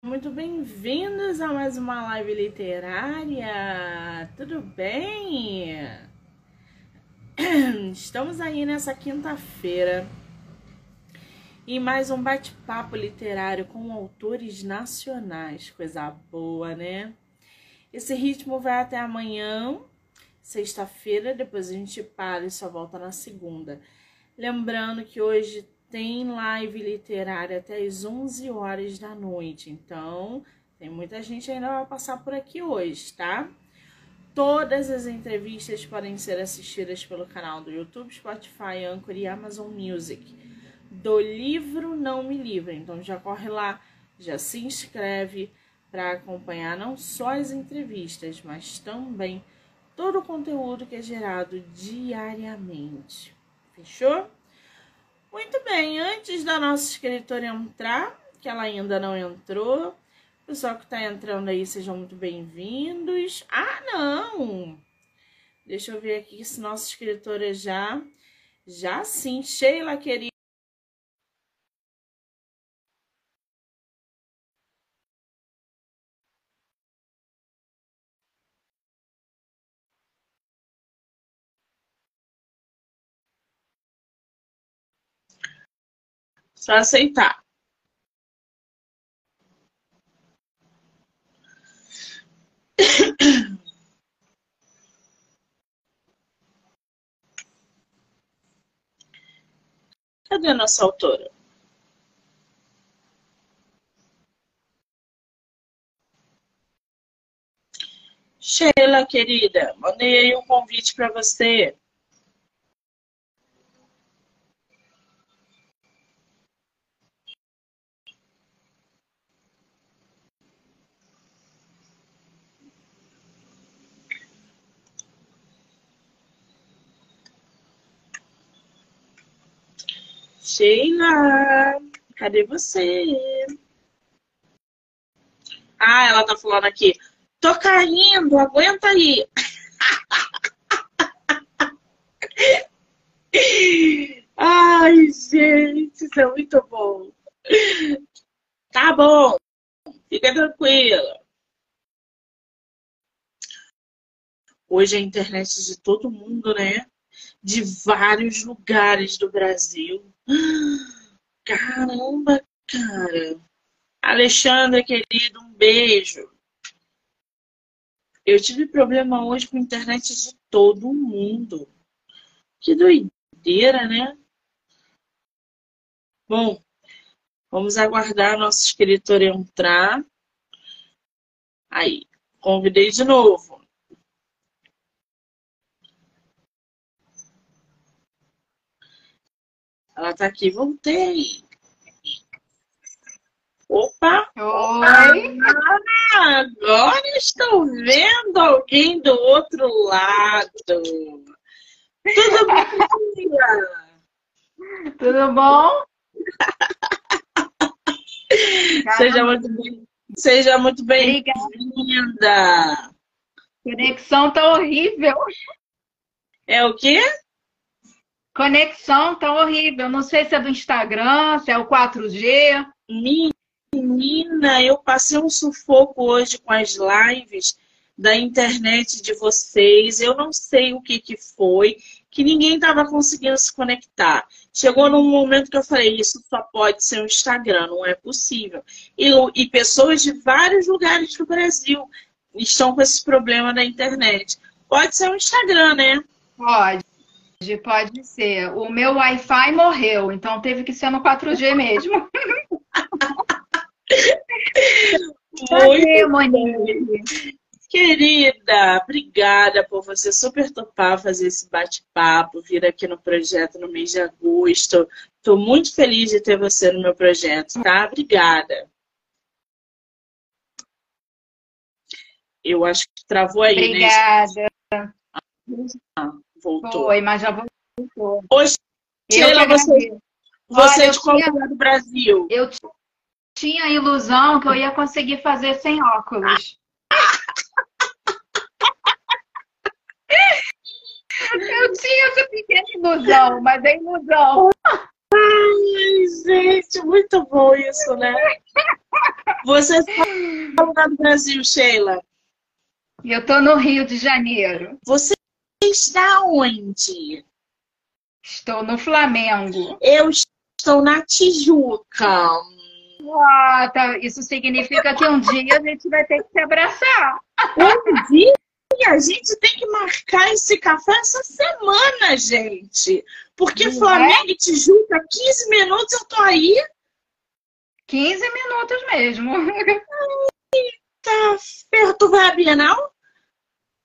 muito bem-vindos a mais uma live literária. Tudo bem? Estamos aí nessa quinta-feira e mais um bate-papo literário com autores nacionais. Coisa boa, né? Esse ritmo vai até amanhã, sexta-feira, depois a gente para e só volta na segunda. Lembrando que hoje tem live literária até as 11 horas da noite. Então, tem muita gente ainda vai passar por aqui hoje, tá? Todas as entrevistas podem ser assistidas pelo canal do YouTube, Spotify, Anchor e Amazon Music. Do livro Não Me Livre. Então já corre lá, já se inscreve para acompanhar não só as entrevistas, mas também todo o conteúdo que é gerado diariamente. Fechou? Muito bem, antes da nossa escritora entrar, que ela ainda não entrou, pessoal que está entrando aí, sejam muito bem-vindos. Ah, não! Deixa eu ver aqui se nossa escritora já. Já sim, Sheila, querida. Só aceitar. Cadê a nossa autora? Sheila, querida, mandei aí um convite para você. Sheila, cadê você? Ah, ela tá falando aqui. Tô caindo, aguenta aí. Ai, gente, isso é muito bom. Tá bom, fica tranquila. Hoje a internet de todo mundo, né? De vários lugares do Brasil. Caramba, cara. Alexandre, querido, um beijo. Eu tive problema hoje com a internet de todo mundo. Que doideira, né? Bom, vamos aguardar a nossa escritora entrar. Aí, convidei de novo. Ela tá aqui, voltei. Opa! Oi! Ah, agora estou vendo alguém do outro lado. Tudo bom? Tudo bom? Seja muito bem, seja muito bem-vinda. Conexão tá horrível. É o quê? Conexão tá horrível. Não sei se é do Instagram, se é o 4G. Menina, eu passei um sufoco hoje com as lives da internet de vocês. Eu não sei o que, que foi, que ninguém estava conseguindo se conectar. Chegou num momento que eu falei, isso só pode ser o um Instagram, não é possível. E, e pessoas de vários lugares do Brasil estão com esse problema da internet. Pode ser o um Instagram, né? Pode. Pode ser. O meu Wi-Fi morreu, então teve que ser no 4G mesmo. Muito Monique. Querida, obrigada por você super topar fazer esse bate-papo, vir aqui no projeto no mês de agosto. Estou muito feliz de ter você no meu projeto, tá? Obrigada. Eu acho que travou aí, Obrigada. né? Voltou. Foi, mas já voltou. Hoje, Sheila, você, você Olha, é de qual tinha, lugar do Brasil? Eu tinha a ilusão que eu ia conseguir fazer sem óculos. eu tinha essa pequena ilusão, mas é ilusão. Ai, gente, muito bom isso, né? Você está no lugar do Brasil, Sheila? Eu estou no Rio de Janeiro. Você está onde? Estou no Flamengo. Eu estou na Tijuca. Ah, tá. Isso significa que um dia a gente vai ter que se abraçar. Um dia a gente tem que marcar esse café essa semana, gente. Porque Não Flamengo é? e Tijuca, 15 minutos eu tô aí. 15 minutos mesmo. Eita, ferro, tu vai à Bienal?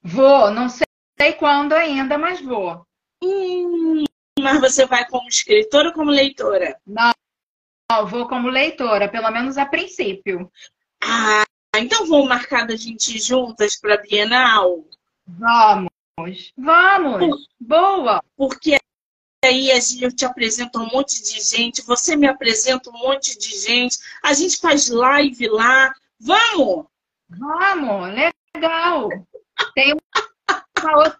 Vou, não sei quando ainda, mas vou. Hum, mas você vai como escritora ou como leitora? Não, não, vou como leitora, pelo menos a princípio. Ah, então vamos marcar da gente juntas para a Bienal? Vamos, vamos, Por... boa. Porque aí eu te apresento um monte de gente, você me apresenta um monte de gente, a gente faz live lá. Vamos? Vamos, legal. Tem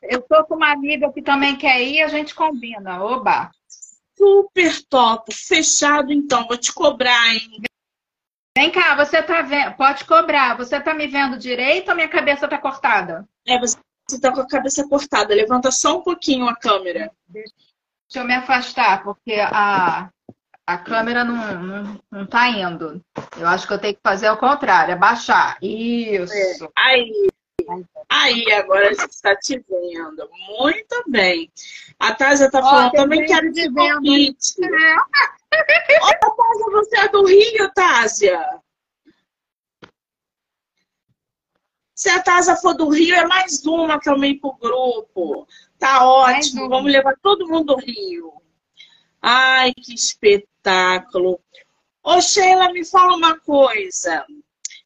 eu tô com uma amiga que também quer ir, a gente combina. Oba. Super top, fechado então, vou te cobrar, hein? Vem cá, você tá vendo? Pode cobrar. Você tá me vendo direito ou minha cabeça tá cortada? É, você tá com a cabeça cortada. Levanta só um pouquinho a câmera. Deixa eu me afastar, porque a, a câmera não, não, não tá indo. Eu acho que eu tenho que fazer o contrário, abaixar. Isso. É. Aí. Aí, agora a gente está te vendo. Muito bem. A Tásia tá falando, também quero te convite. É. Olha, Tásia, você é do Rio, Tásia? Se a Tásia for do Rio, é mais uma também pro grupo. Tá ótimo, vamos levar todo mundo do Rio. Ai, que espetáculo. Ô, Sheila, me fala uma coisa.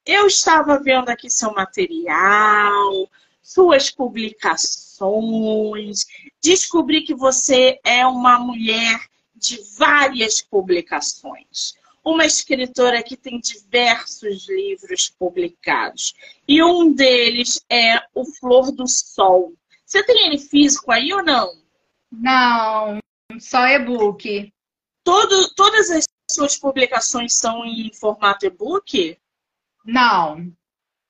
Eu estava vendo aqui seu material, suas publicações, descobri que você é uma mulher de várias publicações. Uma escritora que tem diversos livros publicados. E um deles é O Flor do Sol. Você tem ele físico aí ou não? Não, só e-book. Todo, todas as suas publicações são em formato e-book? Não.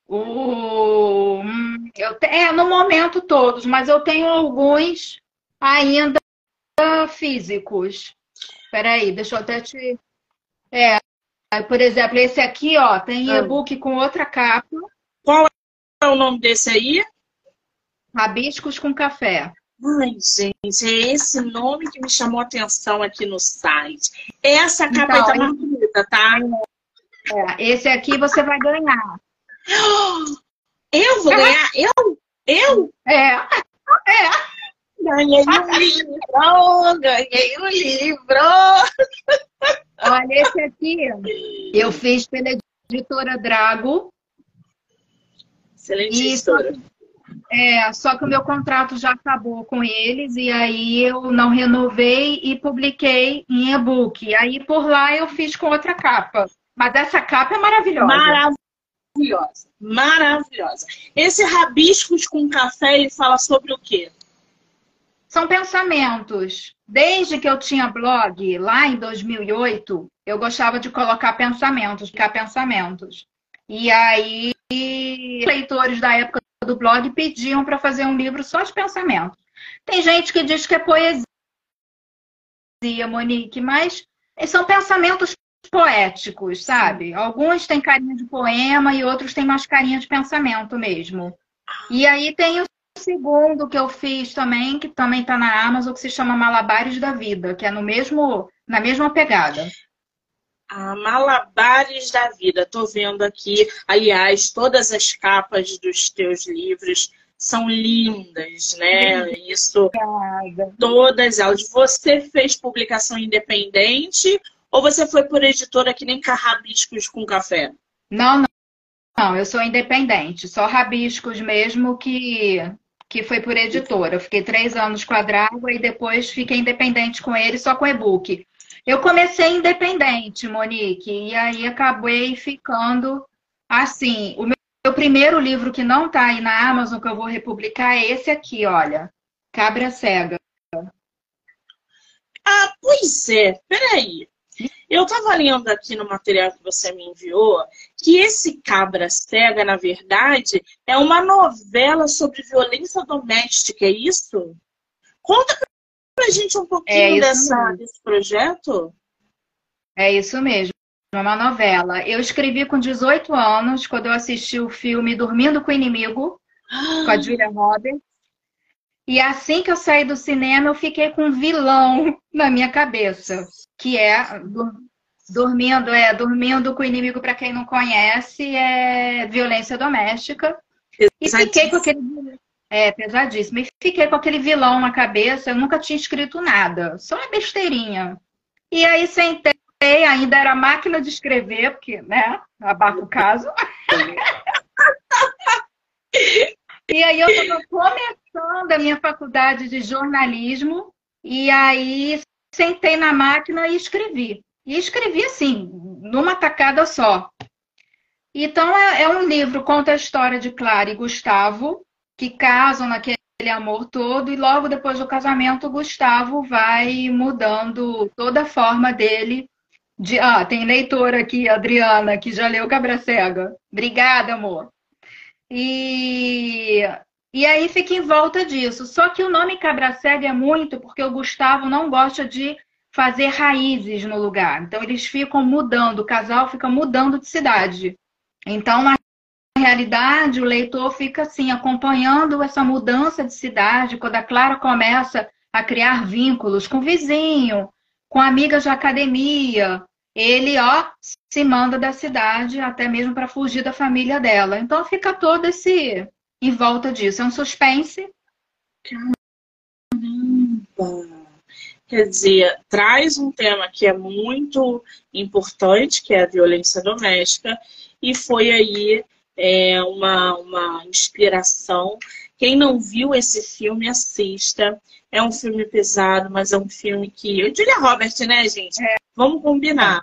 O... Hum, eu, é, no momento todos, mas eu tenho alguns ainda físicos. Peraí, deixa eu até te. É, por exemplo, esse aqui, ó, tem ah. e-book com outra capa. Qual é o nome desse aí? Rabiscos com café. Ai, gente, é esse nome que me chamou a atenção aqui no site. Essa capa então, aí tá mais bonita, tá? É, esse aqui você vai ganhar. Eu vou ganhar? Eu? Eu? É. É. Ganhei um livro, ganhei um livro. Olha, esse aqui eu fiz pela editora Drago. Excelente editora. É, só que o meu contrato já acabou com eles e aí eu não renovei e publiquei em e-book. Aí por lá eu fiz com outra capa. Mas essa capa é maravilhosa. Maravilhosa. Maravilhosa. Esse rabiscos com café, ele fala sobre o quê? São pensamentos. Desde que eu tinha blog, lá em 2008, eu gostava de colocar pensamentos, ficar pensamentos. E aí, leitores da época do blog pediam para fazer um livro só de pensamentos. Tem gente que diz que é poesia, Monique, mas são pensamentos poéticos, sabe? Alguns têm carinha de poema e outros têm mais carinha de pensamento mesmo. E aí tem o segundo que eu fiz também, que também está na Amazon, que se chama Malabares da Vida, que é no mesmo, na mesma pegada. Ah, Malabares da Vida, tô vendo aqui. Aliás, todas as capas dos teus livros são lindas, né? Isso, Obrigada. todas elas. Você fez publicação independente ou você foi por editora que nem Carrabiscos com café? Não, não. Não, eu sou independente, só rabiscos mesmo que que foi por editora. Eu fiquei três anos com a Drago e depois fiquei independente com ele, só com e-book. Eu comecei independente, Monique, e aí acabei ficando assim. O meu primeiro livro que não está aí na Amazon, que eu vou republicar, é esse aqui, olha. Cabra Cega. Ah, pois é. Peraí. Eu estava lendo aqui no material que você me enviou que esse Cabra Cega, na verdade, é uma novela sobre violência doméstica, é isso? Conta pra gente um pouquinho é dessa, desse projeto. É isso mesmo. É uma novela. Eu escrevi com 18 anos, quando eu assisti o filme Dormindo com o Inimigo, com a Julia Roberts. E assim que eu saí do cinema, eu fiquei com um vilão na minha cabeça, que é dormindo, é dormindo com o inimigo para quem não conhece, é violência doméstica. E fiquei com aquele é pesadíssimo. E fiquei com aquele vilão na cabeça, eu nunca tinha escrito nada, só uma besteirinha. E aí sentei, ainda era máquina de escrever, porque, né, abafa o caso. e aí eu estava começando a minha faculdade de jornalismo, e aí sentei na máquina e escrevi. E escrevi assim, numa tacada só. Então é, é um livro, conta a história de Clara e Gustavo, que casam naquele amor todo, e logo depois do casamento, Gustavo vai mudando toda a forma dele. De... Ah, tem leitora aqui, Adriana, que já leu Cabra Cega. Obrigada, amor. E, e aí fica em volta disso. Só que o nome Cabra Cega é muito porque o Gustavo não gosta de fazer raízes no lugar. Então eles ficam mudando, o casal fica mudando de cidade. Então, na realidade, o leitor fica assim, acompanhando essa mudança de cidade, quando a Clara começa a criar vínculos com o vizinho, com amigas de academia. Ele, ó, se manda da cidade até mesmo para fugir da família dela. Então fica todo esse em volta disso. É um suspense. Caramba! Quer dizer, traz um tema que é muito importante, que é a violência doméstica, e foi aí é, uma, uma inspiração. Quem não viu esse filme, assista. É um filme pesado, mas é um filme que. Eu Julia Robert, né, gente? É. Vamos combinar.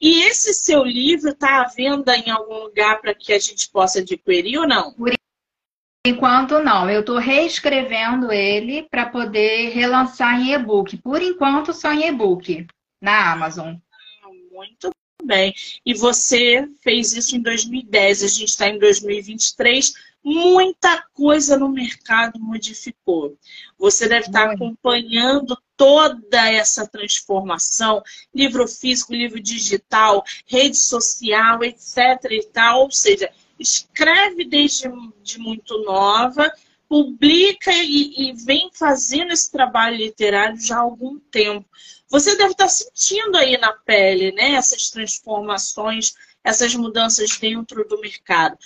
E esse seu livro está à venda em algum lugar para que a gente possa adquirir ou não? Por enquanto, não. Eu estou reescrevendo ele para poder relançar em e-book. Por enquanto, só em e-book, na Amazon. Muito bem. E você fez isso em 2010, a gente está em 2023. Muita coisa no mercado modificou. Você deve estar acompanhando toda essa transformação, livro físico, livro digital, rede social, etc. e tal. Ou seja, escreve desde de muito nova, publica e, e vem fazendo esse trabalho literário já há algum tempo. Você deve estar sentindo aí na pele, né, essas transformações, essas mudanças dentro do mercado.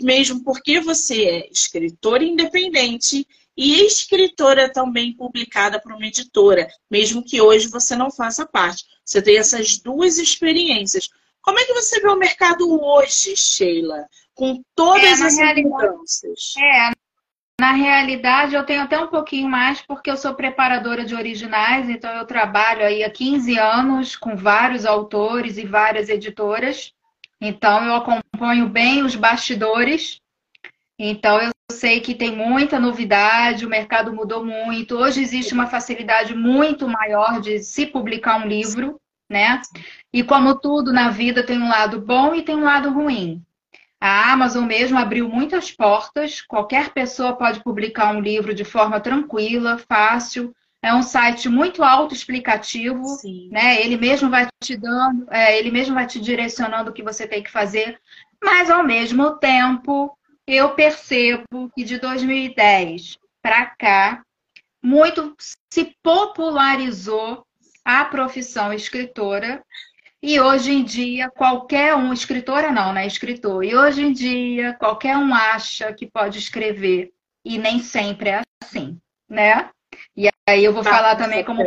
Mesmo porque você é escritora independente e escritora também publicada por uma editora, mesmo que hoje você não faça parte. Você tem essas duas experiências. Como é que você vê o mercado hoje, Sheila? Com todas é, essas mudanças. É, na realidade, eu tenho até um pouquinho mais, porque eu sou preparadora de originais, então eu trabalho aí há 15 anos com vários autores e várias editoras. Então, eu acompanho bem os bastidores. Então, eu sei que tem muita novidade, o mercado mudou muito. Hoje existe uma facilidade muito maior de se publicar um livro, né? E como tudo na vida tem um lado bom e tem um lado ruim. A Amazon mesmo abriu muitas portas, qualquer pessoa pode publicar um livro de forma tranquila, fácil. É um site muito autoexplicativo, né? Ele mesmo vai te dando, é, ele mesmo vai te direcionando o que você tem que fazer, mas ao mesmo tempo eu percebo que de 2010 para cá muito se popularizou a profissão escritora e hoje em dia, qualquer um, escritora não, né? Escritor. E hoje em dia, qualquer um acha que pode escrever. E nem sempre é assim, né? E aí eu vou ah, falar também como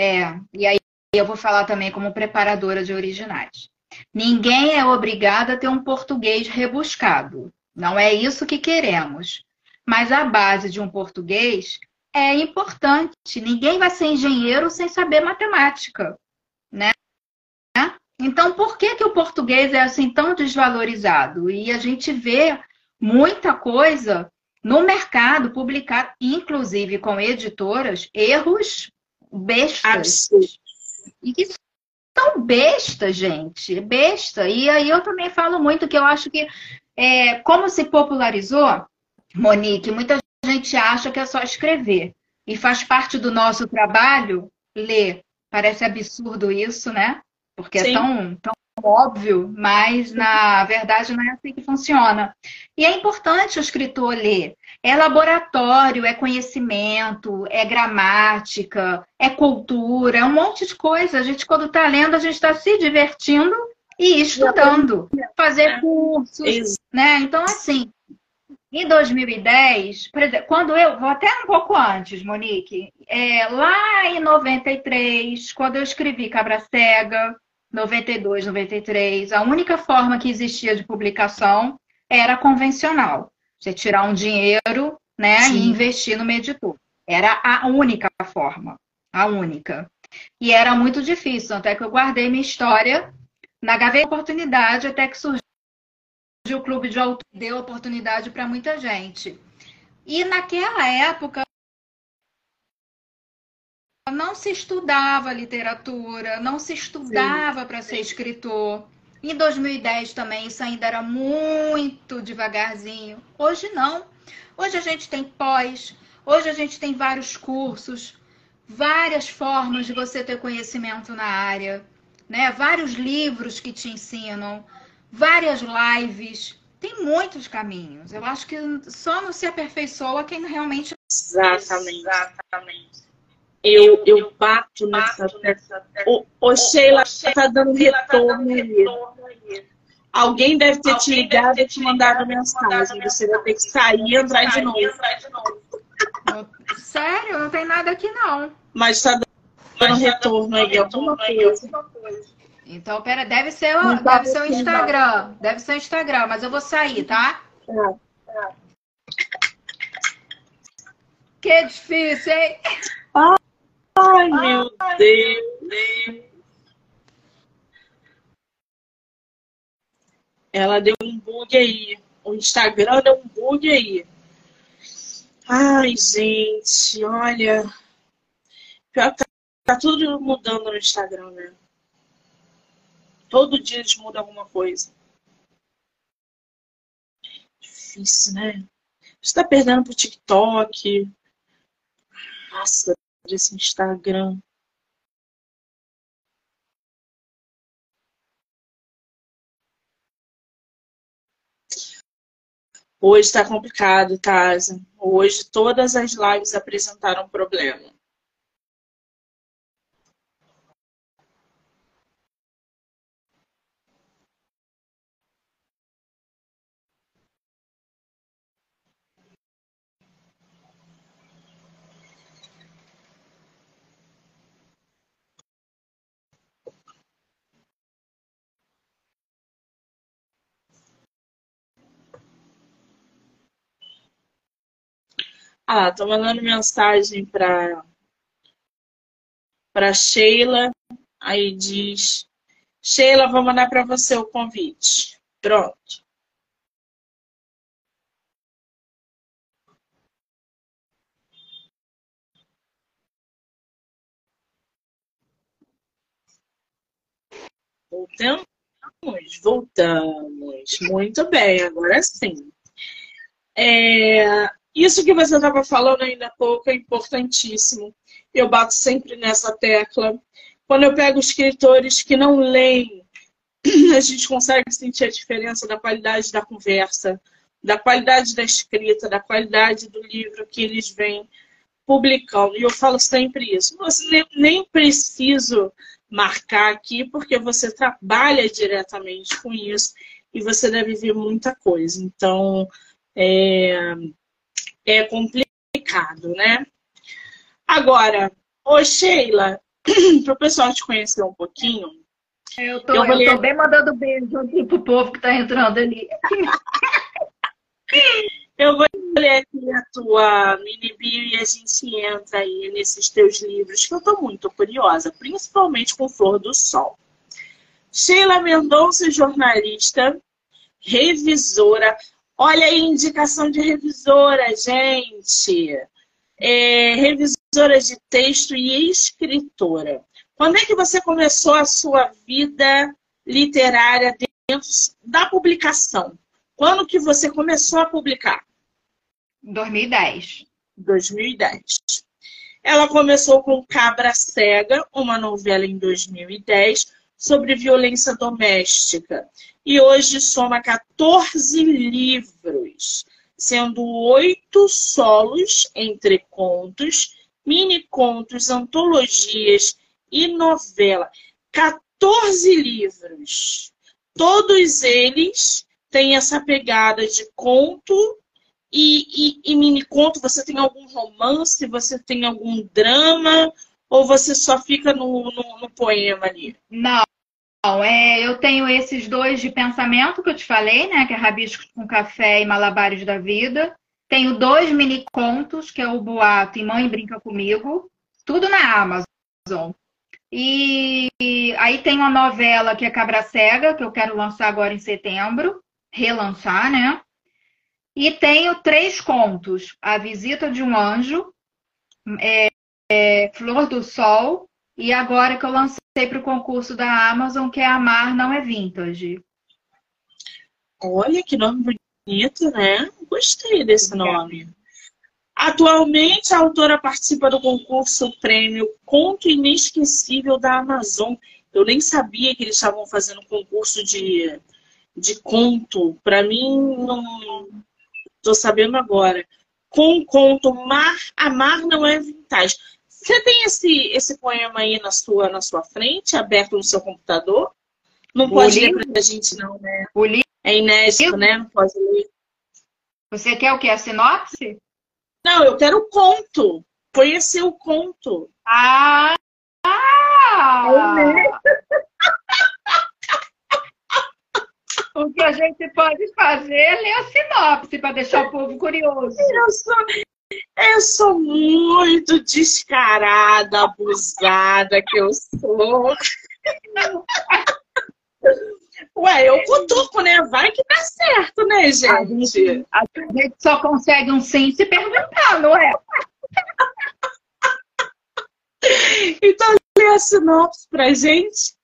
é, e aí eu vou falar também como preparadora de originais. Ninguém é obrigado a ter um português rebuscado. Não é isso que queremos. Mas a base de um português é importante. Ninguém vai ser engenheiro sem saber matemática, né? Então, por que, que o português é assim tão desvalorizado? E a gente vê muita coisa no mercado publicado, inclusive com editoras, erros bestas. E que tão besta, gente. Besta. E aí eu também falo muito que eu acho que, é, como se popularizou, Monique, muita gente acha que é só escrever. E faz parte do nosso trabalho ler. Parece absurdo isso, né? Porque é Sim. é tão, tão óbvio, mas na verdade não é assim que funciona. E é importante o escritor ler. É laboratório, é conhecimento, é gramática, é cultura, é um monte de coisa. A gente, quando está lendo, a gente está se divertindo e estudando, fazer cursos, né? Então, assim, em 2010, por exemplo, quando eu, vou até um pouco antes, Monique, é, lá em 93, quando eu escrevi Cabra Cega, 92, 93, a única forma que existia de publicação era convencional. Você tirar um dinheiro né, e investir no editor. Era a única forma. A única. E era muito difícil, até que eu guardei minha história na gaveta oportunidade, até que surgiu o clube de autor, deu oportunidade para muita gente. E naquela época não se estudava literatura, não se estudava para ser escritor. Em 2010 também isso ainda era muito devagarzinho. Hoje não. Hoje a gente tem pós, hoje a gente tem vários cursos, várias formas de você ter conhecimento na área, né? Vários livros que te ensinam, várias lives. Tem muitos caminhos. Eu acho que só não se aperfeiçoa quem realmente Exatamente. Exatamente eu, eu bato nessa. O, o Sheila está dando retorno aí. Alguém deve ter te ligado e te mandado mensagem. Você vai ter que sair e entrar de novo. Sério? Não tem nada aqui, não. Mas está dando retorno aí, alguma coisa. Então, pera, deve ser o, deve ser o Instagram. Deve ser o Instagram, mas eu vou sair, tá? Que difícil, hein? Ai, meu Deus. Ela deu um bug aí. O Instagram deu um bug aí. Ai, gente, olha. Pior que tá, tá tudo mudando no Instagram, né? Todo dia eles mudam alguma coisa. Difícil, né? Você tá perdendo pro TikTok. Nossa, desse Instagram. Hoje está complicado, Tasa. Hoje todas as lives apresentaram problema. Ah, tô mandando mensagem para para Sheila. Aí diz: Sheila, vou mandar para você o convite. Pronto. Voltamos, voltamos. Muito bem, agora sim. É, isso que você estava falando ainda há pouco é importantíssimo. Eu bato sempre nessa tecla. Quando eu pego escritores que não leem, a gente consegue sentir a diferença da qualidade da conversa, da qualidade da escrita, da qualidade do livro que eles vêm publicando. E eu falo sempre isso. Você nem, preciso marcar aqui, porque você trabalha diretamente com isso e você deve ver muita coisa. Então, é, é complicado, né? Agora, ô Sheila, para o pessoal te conhecer um pouquinho. Eu tô, eu, eu ler... tô bem mandando beijo aqui pro povo que tá entrando ali. eu vou ler aqui a tua mini bio e a gente entra aí nesses teus livros, que eu tô muito curiosa, principalmente com Flor do Sol. Sheila Mendonça, jornalista, revisora. Olha aí, indicação de revisora, gente. É, revisora de texto e escritora. Quando é que você começou a sua vida literária dentro da publicação? Quando que você começou a publicar? 2010. 2010. Ela começou com Cabra Cega, uma novela em 2010 sobre violência doméstica. E hoje soma 14 livros, sendo oito solos entre contos, mini contos, antologias e novela. 14 livros. Todos eles têm essa pegada de conto e, e, e mini conto. Você tem algum romance? Você tem algum drama? Ou você só fica no, no, no poema ali? Não. É, eu tenho esses dois de pensamento que eu te falei, né? Que é Rabiscos com Café e Malabares da Vida. Tenho dois mini contos, que é o Boato e Mãe Brinca Comigo. Tudo na Amazon. E, e aí tem uma novela que é Cabra Cega, que eu quero lançar agora em setembro. Relançar, né? E tenho três contos: A Visita de um Anjo, é, é, Flor do Sol, e agora que eu lancei para o concurso da Amazon, que é Amar Não é Vintage. Olha que nome bonito, né? Gostei desse nome. Atualmente, a autora participa do concurso prêmio Conto Inesquecível da Amazon. Eu nem sabia que eles estavam fazendo concurso de, de conto. Para mim, não estou sabendo agora. Com o conto Mar, Amar Não é Vintage. Você tem esse, esse poema aí na sua, na sua frente, aberto no seu computador? Não pode ler para a gente, não, né? O livro? É inédito, né? Não pode ler. Você quer o quê? A sinopse? Não, eu quero o conto. Conhecer o conto. Ah! ah! o que a gente pode fazer é ler a sinopse para deixar o povo curioso. Eu sou, eu sou muito descarada, abusada que eu sou. Ué, eu cutuco, né? Vai que dá certo, né, gente? A gente, a gente só consegue um sim se perguntar, não é? então, lê a sinopse pra gente.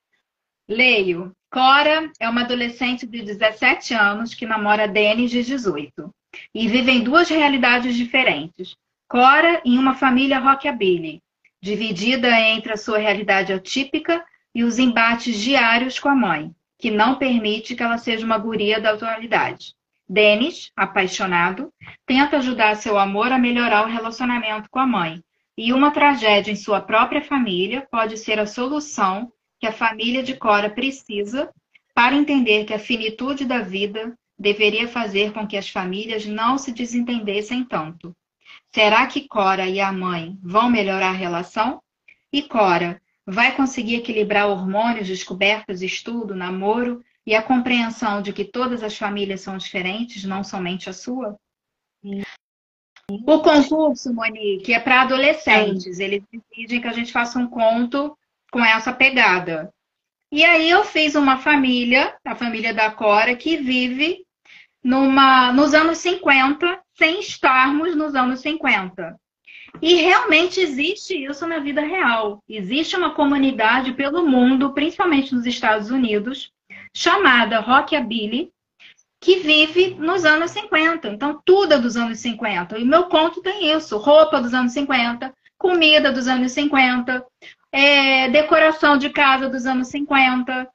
Leio. Cora é uma adolescente de 17 anos que namora Denis de 18 e vivem duas realidades diferentes. Cora em uma família rockabilly, dividida entre a sua realidade atípica e os embates diários com a mãe, que não permite que ela seja uma guria da atualidade. Dennis, apaixonado, tenta ajudar seu amor a melhorar o relacionamento com a mãe, e uma tragédia em sua própria família pode ser a solução que a família de Cora precisa para entender que a finitude da vida deveria fazer com que as famílias não se desentendessem tanto. Será que Cora e a mãe vão melhorar a relação? E Cora vai conseguir equilibrar hormônios, descobertas, estudo, namoro e a compreensão de que todas as famílias são diferentes, não somente a sua? O concurso, Monique, é para adolescentes. Eles exigem que a gente faça um conto com essa pegada. E aí eu fiz uma família, a família da Cora, que vive numa, nos anos 50, sem estarmos nos anos 50. E realmente existe isso na vida real. Existe uma comunidade pelo mundo, principalmente nos Estados Unidos, chamada Rockabilly, que vive nos anos 50. Então, tudo é dos anos 50. E meu conto tem isso: roupa dos anos 50, comida dos anos 50, é, decoração de casa dos anos 50.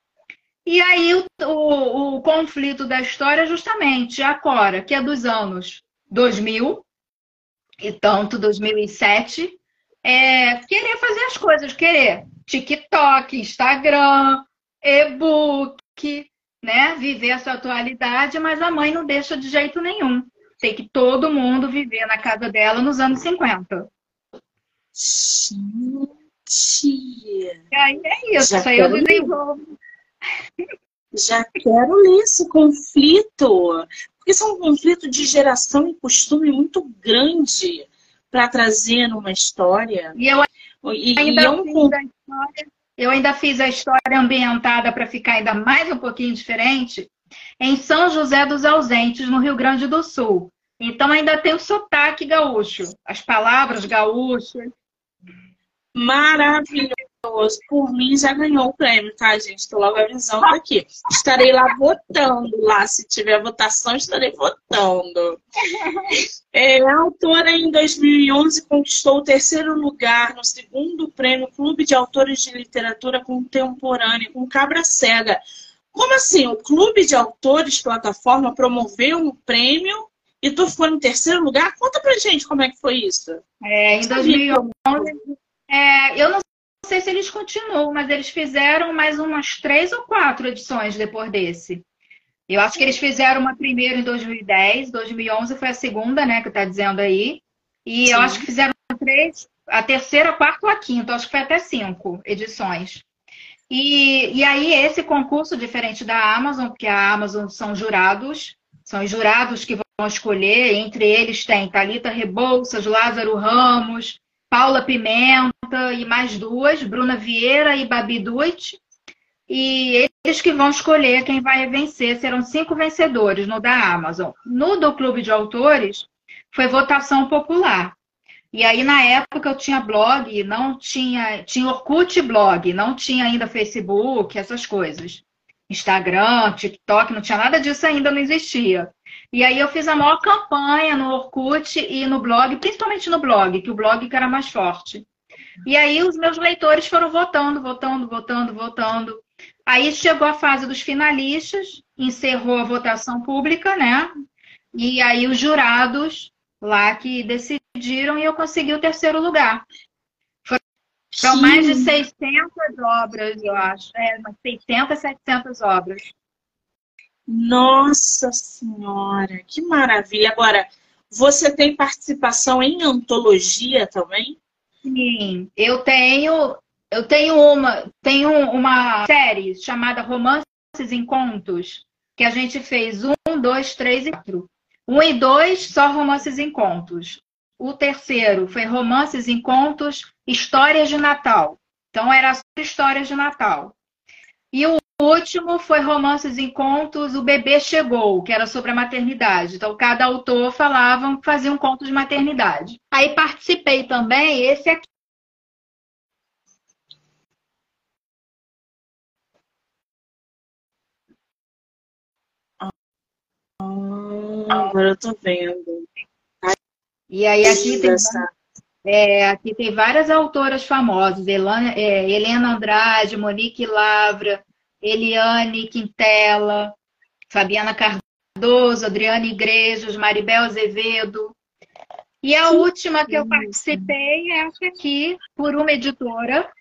E aí o, o, o conflito da história é justamente a Cora, que é dos anos 2000 e tanto 2007, é querer fazer as coisas, querer TikTok, Instagram, e-book, né? Viver essa atualidade, mas a mãe não deixa de jeito nenhum. Tem que todo mundo viver na casa dela nos anos 50. Gente. E aí é isso, Já aí eu desenvolvo. Já quero ler esse conflito, porque isso é um conflito de geração e costume muito grande para trazer numa história. E eu e, ainda, e é um... fiz a história, eu ainda fiz a história ambientada para ficar ainda mais um pouquinho diferente em São José dos Ausentes, no Rio Grande do Sul. Então ainda tem o sotaque gaúcho, as palavras gaúchas. Maravilhoso. Por mim já ganhou o prêmio, tá, gente? Estou logo avisando aqui. Estarei lá votando lá. Se tiver votação, estarei votando. É, a autora, em 2011, conquistou o terceiro lugar no segundo prêmio Clube de Autores de Literatura Contemporânea, com Cabra Cega. Como assim? O Clube de Autores Plataforma promoveu um prêmio e tu ficou em terceiro lugar? Conta pra gente como é que foi isso. É, em 2011, é, eu não sei se eles continuam, mas eles fizeram mais umas três ou quatro edições depois desse. Eu acho que eles fizeram uma primeira em 2010, 2011 foi a segunda, né, que tá dizendo aí. E Sim. eu acho que fizeram três, a terceira, a quarta ou a quinta, acho que foi até cinco edições. E, e aí, esse concurso, diferente da Amazon, porque a Amazon são jurados, são os jurados que vão escolher, entre eles tem Talita Rebouças, Lázaro Ramos, Paula Pimenta e mais duas, Bruna Vieira e Babi Duit. E eles que vão escolher quem vai vencer. Serão cinco vencedores no da Amazon. No do Clube de Autores, foi votação popular. E aí, na época, eu tinha blog, não tinha. Tinha Orkut blog, não tinha ainda Facebook, essas coisas. Instagram, TikTok, não tinha nada disso ainda, não existia. E aí eu fiz a maior campanha no Orkut e no blog, principalmente no blog, que o blog que era mais forte. E aí os meus leitores foram votando, votando, votando, votando. Aí chegou a fase dos finalistas, encerrou a votação pública, né? E aí os jurados lá que decidiram e eu consegui o terceiro lugar. Foram mais de 600 obras, eu acho. É, umas 600, 700 obras. Nossa Senhora, que maravilha. Agora, você tem participação em antologia também? Sim, eu tenho, eu tenho uma, tenho uma série chamada Romances em Contos, que a gente fez um, dois, três e quatro. Um e dois, só romances em contos. O terceiro foi Romances em Contos, Histórias de Natal. Então, era sobre histórias de Natal. E o último foi Romances em Contos, O Bebê Chegou, que era sobre a maternidade. Então, cada autor falava, fazia um conto de maternidade. Aí participei também, esse aqui. Ah, agora eu tô vendo. E aí aqui tem, é, aqui tem várias autoras famosas, Helena, é, Helena Andrade, Monique Lavra, Eliane Quintela, Fabiana Cardoso, Adriana Igrejos, Maribel Azevedo. E a última que eu participei é essa aqui, por uma editora.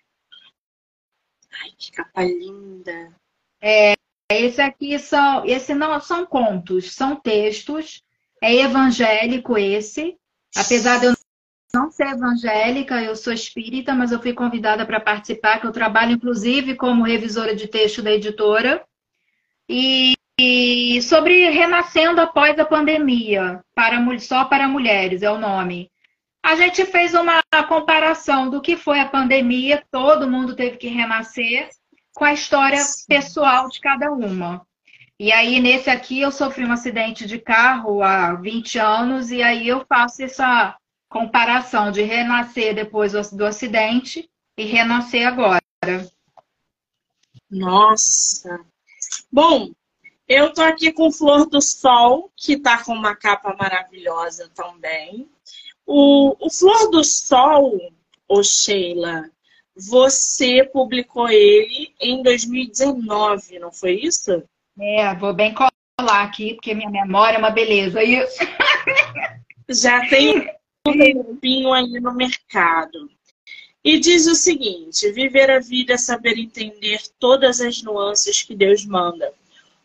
Ai, que capa linda! É, esse aqui são, esse não são contos, são textos. É evangélico esse, apesar de eu não ser evangélica, eu sou espírita, mas eu fui convidada para participar, que eu trabalho inclusive como revisora de texto da editora. E, e sobre renascendo após a pandemia, para, só para mulheres é o nome. A gente fez uma comparação do que foi a pandemia, todo mundo teve que renascer, com a história pessoal de cada uma. E aí, nesse aqui, eu sofri um acidente de carro há 20 anos, e aí eu faço essa comparação de renascer depois do acidente e renascer agora. Nossa! Bom, eu tô aqui com Flor do Sol, que tá com uma capa maravilhosa também. O, o Flor do Sol, ô Sheila, você publicou ele em 2019, não foi isso? É, vou bem colar aqui, porque minha memória é uma beleza, isso. Já tem tempinho aí no mercado. E diz o seguinte: viver a vida é saber entender todas as nuances que Deus manda.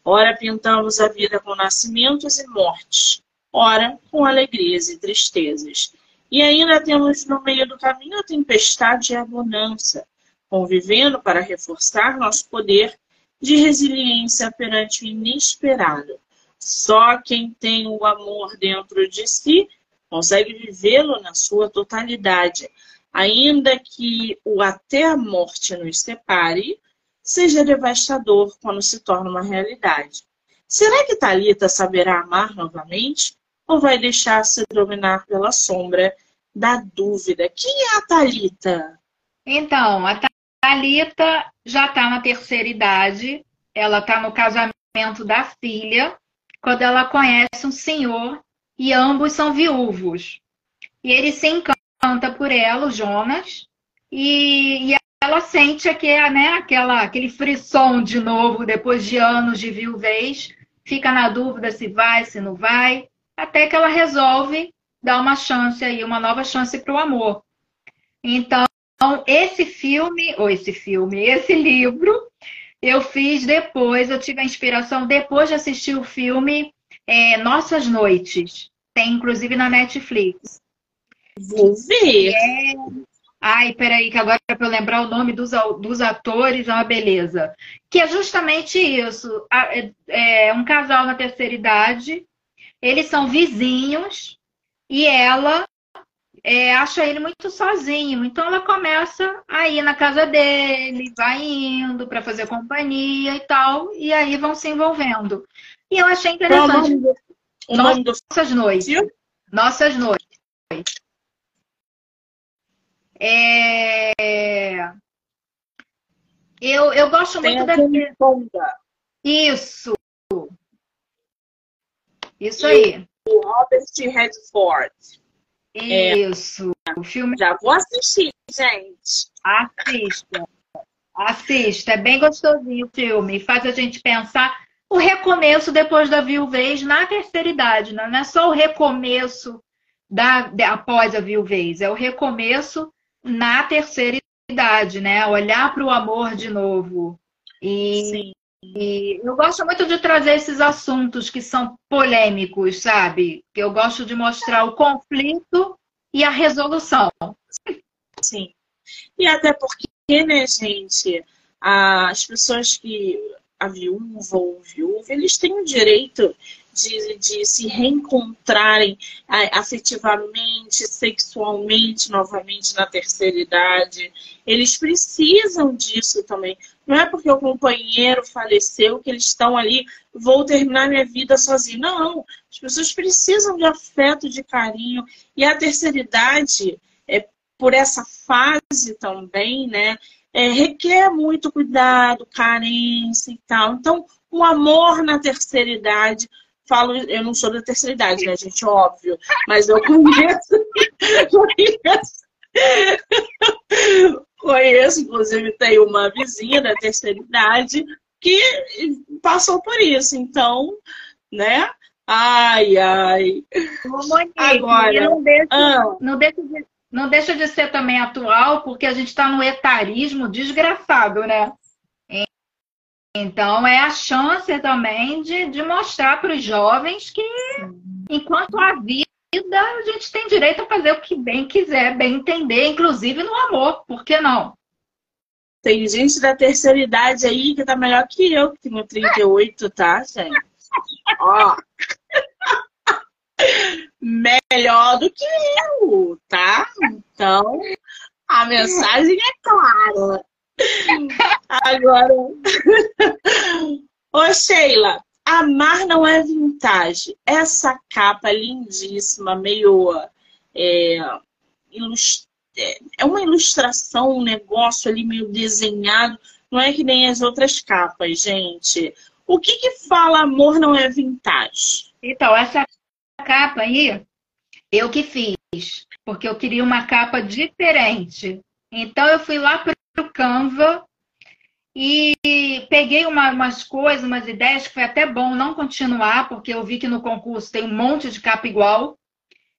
Ora, pintamos a vida com nascimentos e mortes, ora, com alegrias e tristezas. E ainda temos no meio do caminho a tempestade e a bonança, convivendo para reforçar nosso poder de resiliência perante o inesperado. Só quem tem o amor dentro de si consegue vivê-lo na sua totalidade, ainda que o até a morte nos separe, seja devastador quando se torna uma realidade. Será que Talita saberá amar novamente ou vai deixar-se dominar pela sombra da dúvida? Quem é a Talita? Então, a Thalita já está na terceira idade, ela está no casamento da filha, quando ela conhece um senhor e ambos são viúvos. E ele se encanta por ela, o Jonas, e, e ela sente aquele, né, aquela, aquele frisson de novo, depois de anos de viuvez, fica na dúvida se vai, se não vai, até que ela resolve dar uma chance aí, uma nova chance para o amor. Então, esse filme, ou esse filme, esse livro, eu fiz depois, eu tive a inspiração depois de assistir o filme é, Nossas Noites. Tem inclusive na Netflix. Vou ver. É... Ai, peraí, que agora para eu lembrar o nome dos, dos atores é uma beleza. Que é justamente isso. É, é um casal na terceira idade, eles são vizinhos e ela é, acha ele muito sozinho. Então ela começa a ir na casa dele, vai indo para fazer companhia e tal, e aí vão se envolvendo. E eu achei interessante. O nome do... Nossas noites. Nossas noites. É... Eu, eu gosto Tem muito daquele. Isso. Isso aí. O Robert Redford. Isso. É. O filme. Já vou assistir, gente. Assista. Assista. É bem gostosinho o filme. Faz a gente pensar o recomeço depois da viuvez na terceira idade, não é só o recomeço da, de, após a viuvez, é o recomeço na terceira idade, né? Olhar para o amor de novo. E, e, eu gosto muito de trazer esses assuntos que são polêmicos, sabe? Eu gosto de mostrar o conflito e a resolução. Sim. E até porque, né, gente, as pessoas que a viúva ou o viúvo, eles têm o direito de, de se reencontrarem afetivamente, sexualmente, novamente na terceira idade. Eles precisam disso também. Não é porque o companheiro faleceu que eles estão ali, vou terminar minha vida sozinho. Não, as pessoas precisam de afeto, de carinho. E a terceira idade, por essa fase também, né? é, requer muito cuidado, carência e tal. Então, o amor na terceira idade, falo, eu não sou da terceira idade, né, gente? Óbvio, mas eu conheço, conheço, conheço, inclusive tem uma vizinha da terceira idade que passou por isso. Então, né? Ai, ai. Monique, Agora, não deixa, ah, não deixa de não deixa de ser também atual, porque a gente está no etarismo desgraçado, né? Então, é a chance também de, de mostrar para os jovens que, enquanto a vida, a gente tem direito a fazer o que bem quiser, bem entender, inclusive no amor, por que não? Tem gente da terceira idade aí que tá melhor que eu, que tenho 38, tá, gente? Ó. melhor do que eu, tá? Então, a mensagem é clara. Agora, ô Sheila, amar não é vintage. Essa capa lindíssima, meio é. É, é uma ilustração, um negócio ali meio desenhado. Não é que nem as outras capas, gente. O que que fala amor não é vintage? Então, essa capa aí, eu que fiz, porque eu queria uma capa diferente. Então eu fui lá para o Canva e peguei uma, umas coisas, umas ideias que foi até bom não continuar, porque eu vi que no concurso tem um monte de capa igual.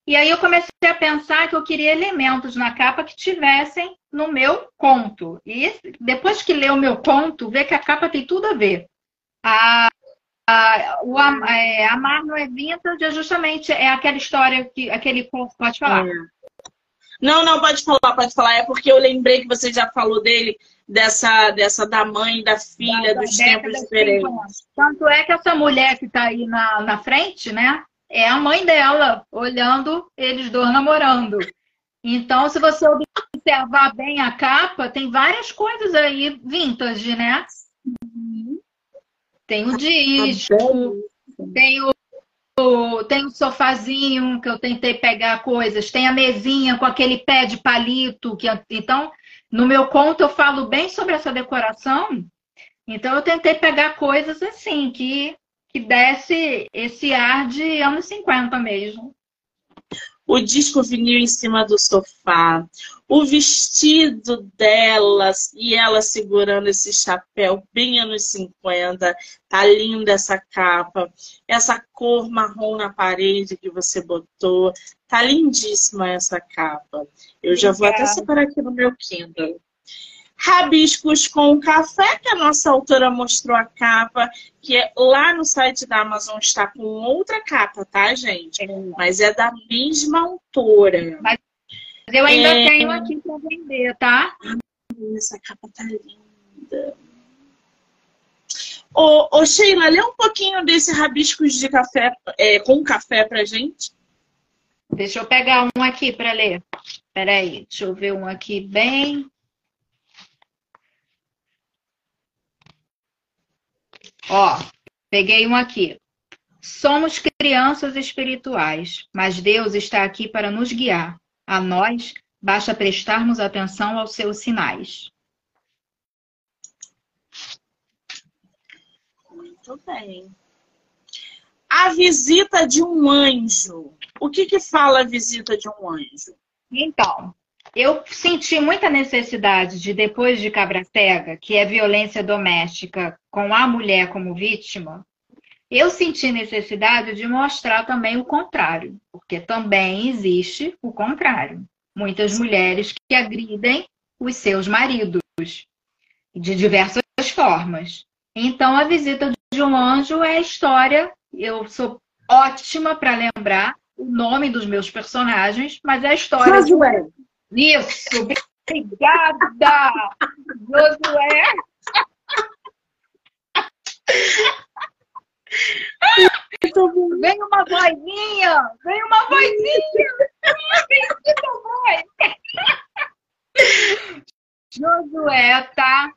E aí eu comecei a pensar que eu queria elementos na capa que tivessem no meu conto. E depois que lê o meu conto, vê que a capa tem tudo a ver. A, ah, o é, Amar não é vintage, é justamente é aquela história que aquele pode falar. É. Não, não, pode falar, pode falar. É porque eu lembrei que você já falou dele, dessa, dessa da mãe, da filha, da, dos tempos diferentes. Tanto é que essa mulher que está aí na, na frente, né? É a mãe dela, olhando eles dois namorando. Então, se você observar bem a capa, tem várias coisas aí vintage, né? Tem o tá disco, tem o, tem o sofazinho que eu tentei pegar coisas, tem a mesinha com aquele pé de palito, que então no meu conto eu falo bem sobre essa decoração, então eu tentei pegar coisas assim que que desse esse ar de anos 50 mesmo o disco vinil em cima do sofá, o vestido delas e ela segurando esse chapéu bem anos 50. Tá linda essa capa. Essa cor marrom na parede que você botou. Tá lindíssima essa capa. Eu já vou até separar aqui no meu Kindle. Rabiscos com Café, que a nossa autora mostrou a capa, que é lá no site da Amazon está com outra capa, tá, gente? É. Mas é da mesma autora. Mas eu ainda é... tenho aqui para vender, tá? Essa capa tá linda. Ô, ô, Sheila, lê um pouquinho desse rabiscos de café é, com café pra gente. Deixa eu pegar um aqui para ler. Peraí, deixa eu ver um aqui bem Ó, peguei um aqui. Somos crianças espirituais, mas Deus está aqui para nos guiar. A nós basta prestarmos atenção aos seus sinais. Muito bem. A visita de um anjo. O que, que fala a visita de um anjo? Então, eu senti muita necessidade de, depois de Cabra Cega, que é violência doméstica com a mulher como vítima, eu senti necessidade de mostrar também o contrário, porque também existe o contrário. Muitas mulheres que agridem os seus maridos de diversas formas. Então, a visita de um anjo é a história. Eu sou ótima para lembrar o nome dos meus personagens, mas é a história. Josué. De... Isso, obrigada! Josué! Vem uma vozinha! Vem uma vozinha! Josué tá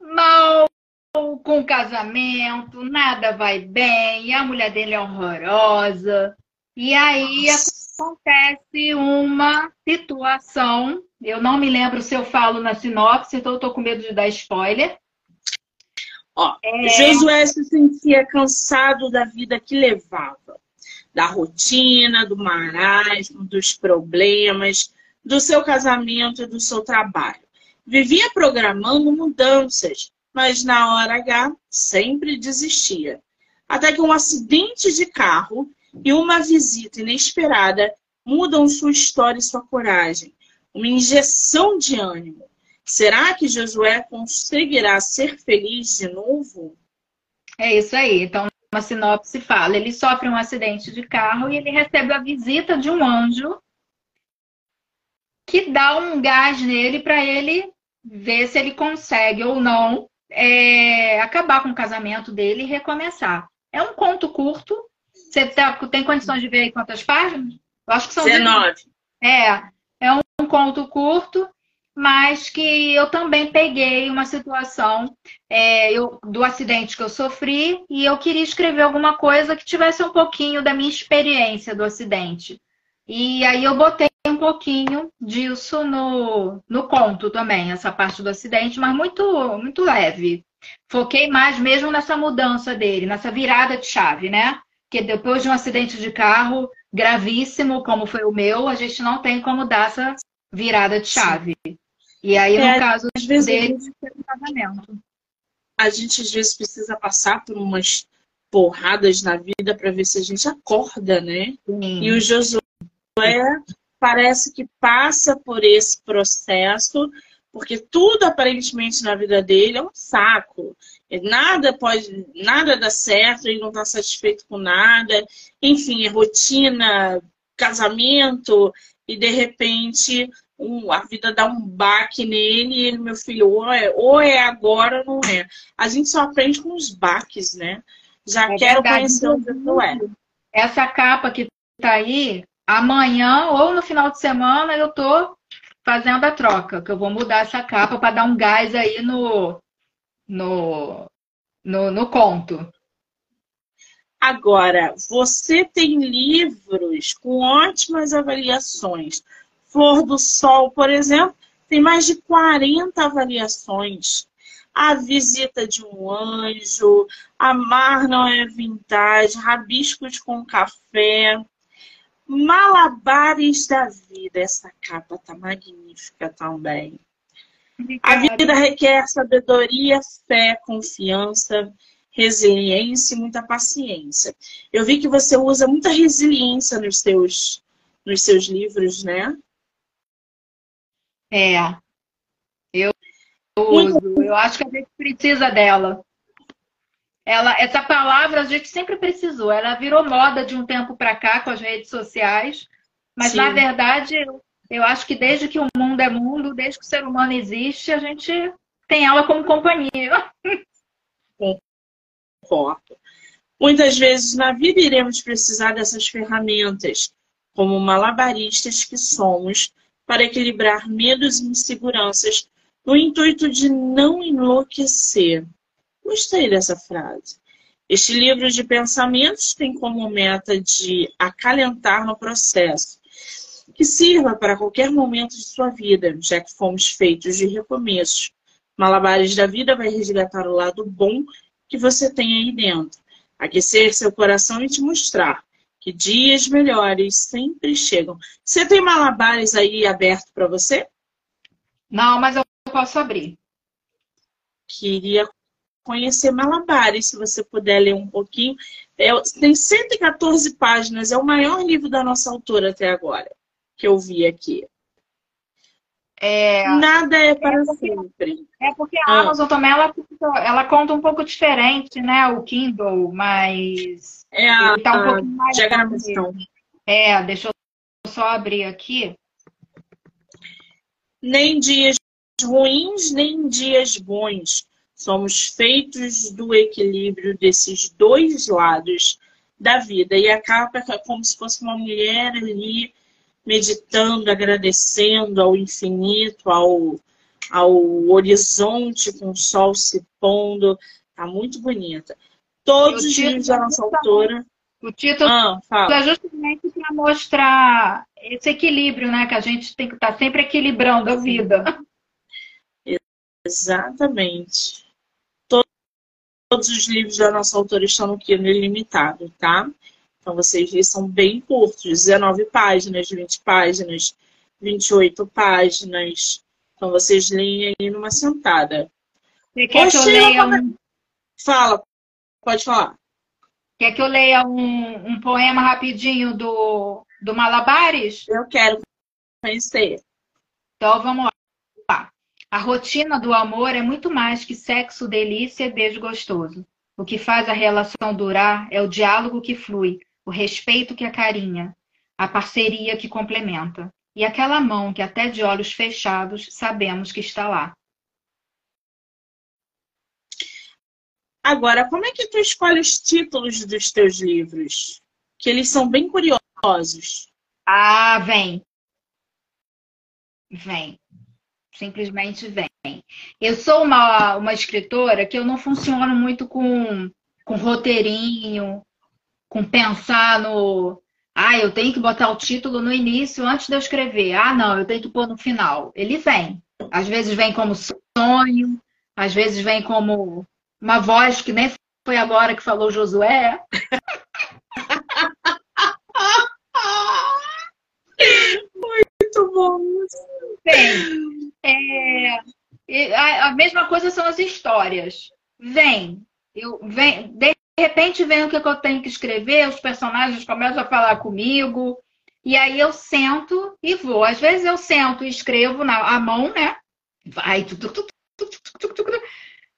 mal com o casamento, nada vai bem, a mulher dele é horrorosa. E aí acontece uma situação, eu não me lembro se eu falo na sinopse, então eu tô com medo de dar spoiler. Ó, é... Josué se sentia cansado da vida que levava, da rotina, do marasmo, dos problemas, do seu casamento e do seu trabalho. Vivia programando mudanças, mas na hora H sempre desistia. Até que um acidente de carro e uma visita inesperada mudam sua história e sua coragem. Uma injeção de ânimo. Será que Josué conseguirá ser feliz de novo? É isso aí. Então, uma sinopse fala: ele sofre um acidente de carro e ele recebe a visita de um anjo que dá um gás nele para ele ver se ele consegue ou não é, acabar com o casamento dele e recomeçar. É um conto curto, você tá, tem condições de ver aí quantas páginas? Eu acho que são 19. É, é um conto curto, mas que eu também peguei uma situação é, eu, do acidente que eu sofri e eu queria escrever alguma coisa que tivesse um pouquinho da minha experiência do acidente. E aí eu botei um pouquinho disso no, no conto também, essa parte do acidente, mas muito, muito leve. Foquei mais mesmo nessa mudança dele, nessa virada de chave, né? Que depois de um acidente de carro gravíssimo, como foi o meu, a gente não tem como dar essa virada de chave. Sim. E aí, no é, caso às vezes, dele, foi um casamento. A gente às vezes precisa passar por umas porradas na vida para ver se a gente acorda, né? Sim. E o Josué parece que passa por esse processo, porque tudo aparentemente na vida dele é um saco. Nada pode, nada dá certo, ele não está satisfeito com nada. Enfim, é rotina, casamento, e de repente um, a vida dá um baque nele e ele, meu filho, ou é, ou é agora ou não é. A gente só aprende com os baques, né? Já é quero verdade. conhecer onde eu é. Essa capa que tá aí, amanhã ou no final de semana eu tô fazendo a troca, que eu vou mudar essa capa para dar um gás aí no, no, no, no conto. Agora, você tem livros com ótimas avaliações. Flor do Sol, por exemplo, Tem mais de 40 avaliações. A visita de um anjo, Amar não é vintage, Rabiscos com café, Malabares da vida. Essa capa tá magnífica também. A vida requer sabedoria, fé, confiança, resiliência e muita paciência. Eu vi que você usa muita resiliência nos seus, nos seus livros, né? É. Eu uso. Eu acho que a gente precisa dela. Ela, essa palavra a gente sempre precisou. Ela virou moda de um tempo para cá com as redes sociais, mas Sim. na verdade eu, acho que desde que o mundo é mundo, desde que o ser humano existe, a gente tem ela como companhia. Concordo. Muitas vezes na vida iremos precisar dessas ferramentas, como malabaristas que somos, para equilibrar medos e inseguranças no intuito de não enlouquecer. Gostei dessa frase. Este livro de pensamentos tem como meta de acalentar no processo, que sirva para qualquer momento de sua vida, já que fomos feitos de recomeços. Malabares da Vida vai resgatar o lado bom que você tem aí dentro, aquecer seu coração e te mostrar que dias melhores sempre chegam. Você tem malabares aí aberto para você? Não, mas eu posso abrir. Queria conhecer malabares, se você puder ler um pouquinho. É, tem 114 páginas, é o maior livro da nossa autora até agora, que eu vi aqui. É, Nada é para é porque, sempre. É porque a ah. Amazon também ela, ela conta um pouco diferente, né? O Kindle, mas é a, tá um pouco mais diagramação. É, deixa eu só abrir aqui. Nem dias ruins, nem dias bons. Somos feitos do equilíbrio desses dois lados da vida. E a capa é como se fosse uma mulher ali meditando, agradecendo ao infinito, ao, ao horizonte com o sol se pondo. Tá muito bonita. Todos os livros da nossa autora. O título ah, é justamente para mostrar esse equilíbrio, né? Que a gente tem que estar tá sempre equilibrando a vida. Exatamente. Todos os livros da nossa autora estão no Kindle ilimitado, tá? Então, vocês eles são bem curtos, 19 páginas, 20 páginas, 28 páginas. Então, vocês leem aí numa sentada. Você quer que eu leia um... Fala, pode falar. Quer que eu leia um, um poema rapidinho do, do Malabares? Eu quero conhecer. Então, vamos lá. A rotina do amor é muito mais que sexo, delícia e beijo gostoso. O que faz a relação durar é o diálogo que flui, o respeito que acarinha, a parceria que complementa, e aquela mão que até de olhos fechados sabemos que está lá. Agora, como é que tu escolhe os títulos dos teus livros? Que eles são bem curiosos. Ah, vem. Vem. Simplesmente vem. Eu sou uma, uma escritora que eu não funciono muito com, com roteirinho, com pensar no. Ah, eu tenho que botar o título no início antes de eu escrever. Ah, não, eu tenho que pôr no final. Ele vem. Às vezes vem como sonho, às vezes vem como uma voz que nem foi agora que falou Josué. Muito bom. Vem. É, a, mesma coisa são as histórias. Vem. Eu, vem, de de repente vem o que eu tenho que escrever, os personagens começam a falar comigo, e aí eu sento e vou. Às vezes eu sento e escrevo na a mão, né? Vai,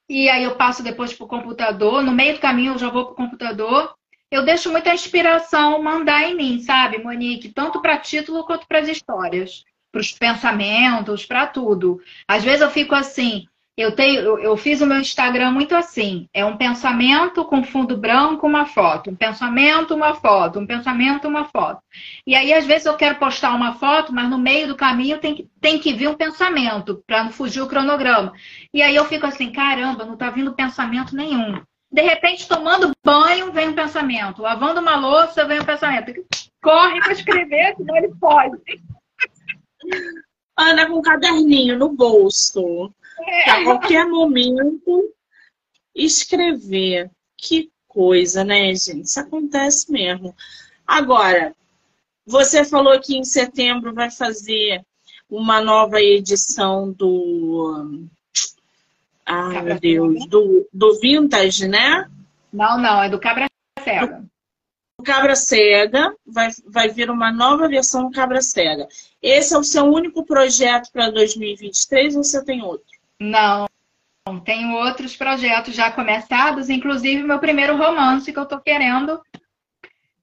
e aí eu passo depois para o computador. No meio do caminho eu já vou para o computador. Eu deixo muita inspiração mandar em mim, sabe, Monique? Tanto para título quanto para as histórias, para os pensamentos, para tudo. Às vezes eu fico assim, eu, tenho, eu, eu, fiz o meu Instagram muito assim. É um pensamento com fundo branco, uma foto. Um pensamento, uma foto. Um pensamento, uma foto. E aí, às vezes, eu quero postar uma foto, mas no meio do caminho tem que, tem que vir um pensamento, para não fugir o cronograma. E aí eu fico assim, caramba, não está vindo pensamento nenhum. De repente, tomando banho, vem um pensamento. Lavando uma louça, vem um pensamento. Corre para escrever, senão ele pode. anda com um caderninho no bolso. É. A qualquer momento, escrever. Que coisa, né, gente? Isso acontece mesmo. Agora, você falou que em setembro vai fazer uma nova edição do. Ai, meu Deus, do, do Vintage, né? Não, não, é do Cabra Cega. Do Cabra Cega, vai, vai vir uma nova versão do Cabra Cega. Esse é o seu único projeto para 2023 ou você tem outro? Não, tenho outros projetos já começados, inclusive meu primeiro romance que eu tô querendo,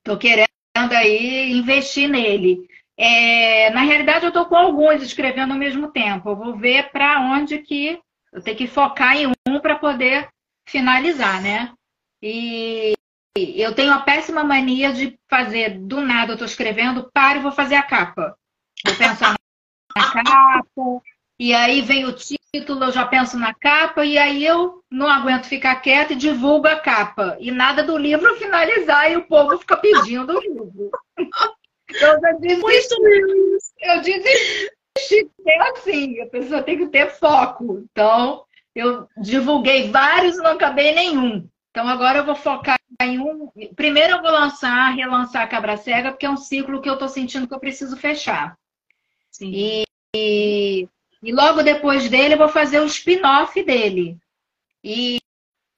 tô querendo aí investir nele. É, na realidade, eu estou com alguns escrevendo ao mesmo tempo. Eu vou ver para onde que eu tenho que focar em um para poder finalizar, né? E eu tenho a péssima mania de fazer do nada, eu estou escrevendo, paro e vou fazer a capa. Vou pensar na capa, e aí vem o título, eu já penso na capa, e aí eu não aguento ficar quieta e divulgo a capa. E nada do livro finalizar e o povo fica pedindo o livro. Eu já desisti. Eu desisti. É assim, a pessoa tem que ter foco. Então, eu divulguei vários e não acabei nenhum. Então, agora eu vou focar em um. Primeiro, eu vou lançar, relançar a Cabra Cega, porque é um ciclo que eu estou sentindo que eu preciso fechar. Sim. E, e, e logo depois dele, eu vou fazer o spin-off dele. E,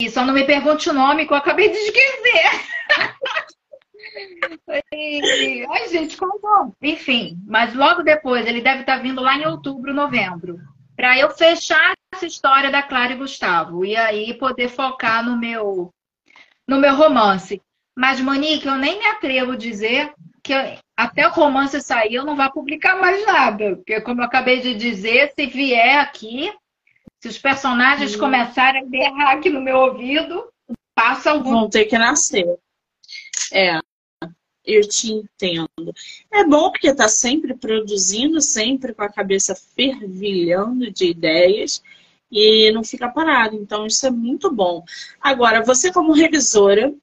e só não me pergunte o nome que eu acabei de esquecer. Ai, gente, como? Enfim, mas logo depois, ele deve estar vindo lá em outubro, novembro, para eu fechar essa história da Clara e Gustavo e aí poder focar no meu no meu romance. Mas Monique, eu nem me atrevo a dizer que até o romance sair eu não vou publicar mais nada, porque como eu acabei de dizer, se vier aqui, se os personagens hum. começarem a berrar aqui no meu ouvido, passa algum vão ter que nascer. É eu te entendo. É bom porque está sempre produzindo, sempre com a cabeça fervilhando de ideias e não fica parado. Então, isso é muito bom. Agora, você como revisora,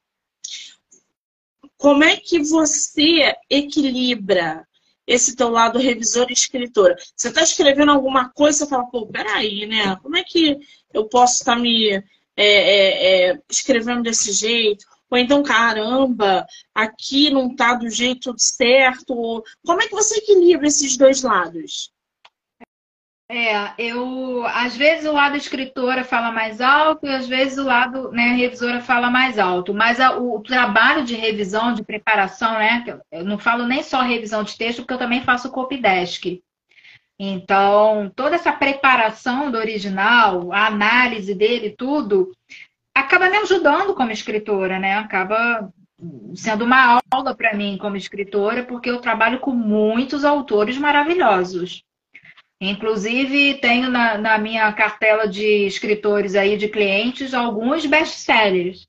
como é que você equilibra esse teu lado revisor e escritora? Você está escrevendo alguma coisa, você fala, pô, peraí, né? Como é que eu posso estar tá me é, é, é, escrevendo desse jeito? Ou então, caramba, aqui não está do jeito certo. Como é que você equilibra esses dois lados? É, eu às vezes o lado escritora fala mais alto e às vezes o lado né, revisora fala mais alto. Mas a, o trabalho de revisão, de preparação, né? Eu não falo nem só revisão de texto, porque eu também faço copydesk. Então, toda essa preparação do original, a análise dele, tudo, acaba me ajudando como escritora, né? Acaba sendo uma aula para mim como escritora, porque eu trabalho com muitos autores maravilhosos. Inclusive, tenho na, na minha cartela de escritores aí, de clientes, alguns best-sellers.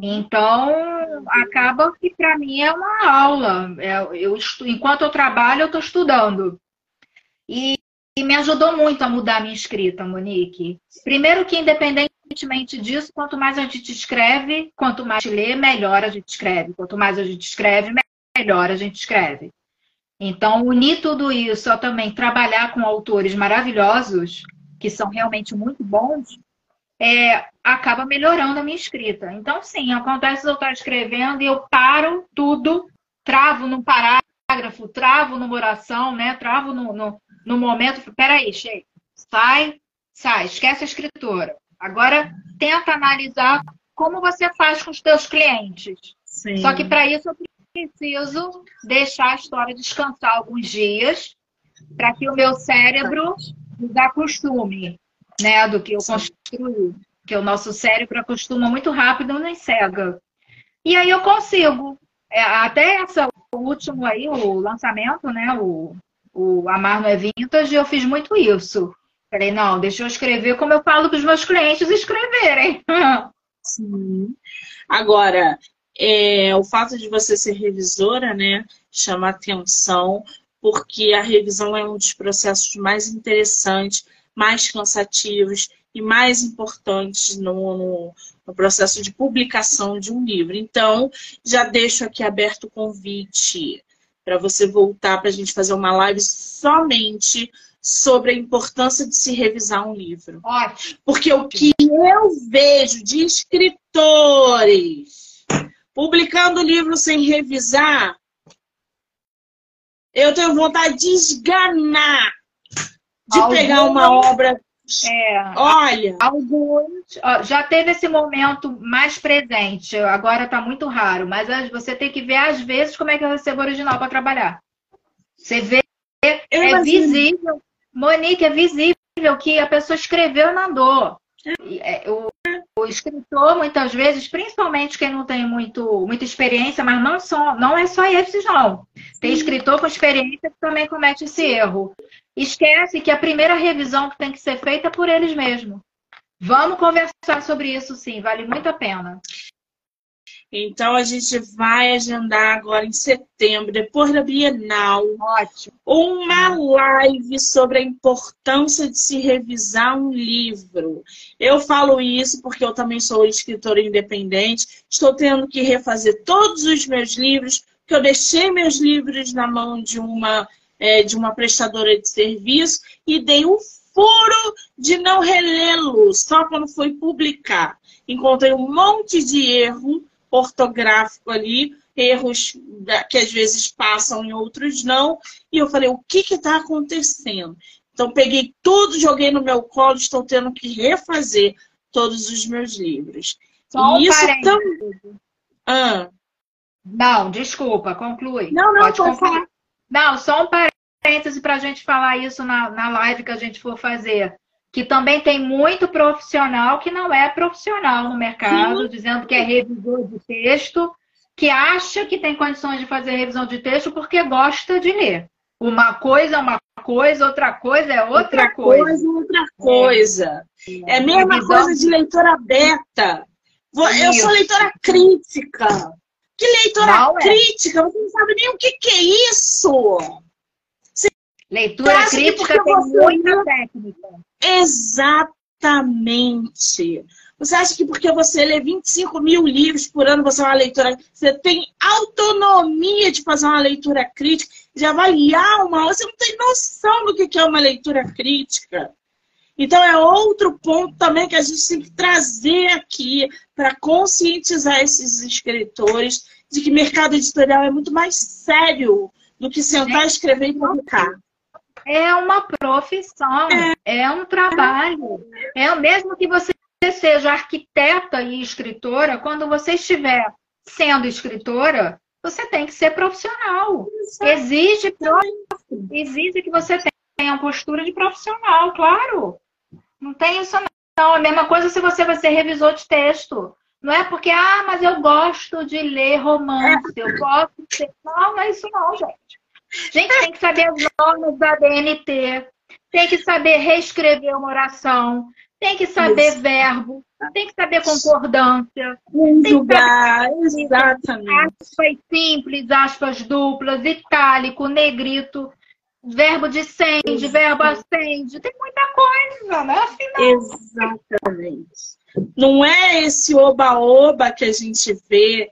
Então, acaba que para mim é uma aula. É, eu, enquanto eu trabalho, eu estou estudando. E, e me ajudou muito a mudar a minha escrita, Monique. Primeiro que, independentemente disso, quanto mais a gente escreve, quanto mais a gente lê, melhor a gente escreve. Quanto mais a gente escreve, melhor a gente escreve. Então, unir tudo isso a também trabalhar com autores maravilhosos, que são realmente muito bons, é, acaba melhorando a minha escrita. Então, sim, acontece eu estar escrevendo e eu paro tudo, travo num parágrafo, travo numa oração, né? Travo no, no, no momento. Peraí, chega. Sai, sai, esquece a escritora. Agora tenta analisar como você faz com os teus clientes. Sim. Só que para isso eu preciso deixar a história descansar alguns dias para que o meu cérebro desacostume né, do que eu construí. Porque o nosso cérebro acostuma muito rápido nem cega. E aí eu consigo. É, até essa, o último aí, o lançamento, né? O, o Amar não é Vintage, eu fiz muito isso. Falei, não, deixa eu escrever como eu falo para os meus clientes escreverem. Sim. Agora, é, o fato de você ser revisora, né, chama atenção, porque a revisão é um dos processos mais interessantes, mais cansativos e mais importantes no, no, no processo de publicação de um livro. Então, já deixo aqui aberto o convite para você voltar para a gente fazer uma live somente sobre a importância de se revisar um livro. Ótimo. Porque o que eu vejo de escritores publicando livro sem revisar, eu tenho vontade de esganar, de pegar uma obra. É, Olha, Alguns. já teve esse momento mais presente, agora está muito raro, mas as- você tem que ver, às vezes, como é que eu recebo o original para trabalhar. Você vê, eu é imagino. visível. Monique, é visível que a pessoa escreveu e mandou. E, é, O, o escritor, muitas vezes, principalmente quem não tem muito, muita experiência, mas não, só, não é só esses, não. Tem escritor com experiência que também comete esse erro. Esquece que a primeira revisão que tem que ser feita é por eles mesmos. Vamos conversar sobre isso, sim, vale muito a pena. Então a gente vai agendar agora em setembro, depois da Bienal, Ótimo. uma live sobre a importância de se revisar um livro. Eu falo isso porque eu também sou escritora independente, estou tendo que refazer todos os meus livros, porque eu deixei meus livros na mão de uma, é, de uma prestadora de serviço e dei o furo de não relê-los só quando fui publicar. Encontrei um monte de erro ortográfico ali, erros que às vezes passam e outros não. E eu falei, o que está acontecendo? Então, peguei tudo, joguei no meu colo, estou tendo que refazer todos os meus livros. Só um e isso parênteses. também. Ah, Não, desculpa, conclui. não, não, Pode pode concluir. falar. Não, só um parêntese para a gente falar isso na, na live que a gente for fazer. Que também tem muito profissional que não é profissional no mercado, dizendo que é revisor de texto, que acha que tem condições de fazer revisão de texto porque gosta de ler. Uma coisa é uma coisa, outra coisa é outra, coisa. outra coisa. É a mesma Revisão- coisa de leitora beta. Vo- Eu sou leitora crítica. Que leitora Não é. crítica? Você não sabe nem o que, que é isso. Leitura Você que crítica tem muita técnica. Exatamente. Você acha que porque você lê 25 mil livros por ano, você é uma leitora. Você tem autonomia de fazer uma leitura crítica, de avaliar uma. Você não tem noção do que é uma leitura crítica. Então, é outro ponto também que a gente tem que trazer aqui para conscientizar esses escritores de que mercado editorial é muito mais sério do que sentar, escrever e publicar. É uma profissão, é um trabalho. É o mesmo que você seja arquiteta e escritora, quando você estiver sendo escritora, você tem que ser profissional. Exige, exige que você tenha uma postura de profissional, claro. Não tem isso não. A mesma coisa se você vai ser revisor de texto. Não é porque, ah, mas eu gosto de ler romance, eu gosto de ser... Não, não é isso não, gente. Gente, tem que saber as normas da DNT, tem que saber reescrever uma oração, tem que saber Isso. verbo, tem que saber concordância, Conjugar, exatamente. aspas simples, aspas duplas, itálico, negrito, verbo de sende, verbo acende, tem muita coisa, né? Não. Exatamente. Não é esse oba-oba que a gente vê.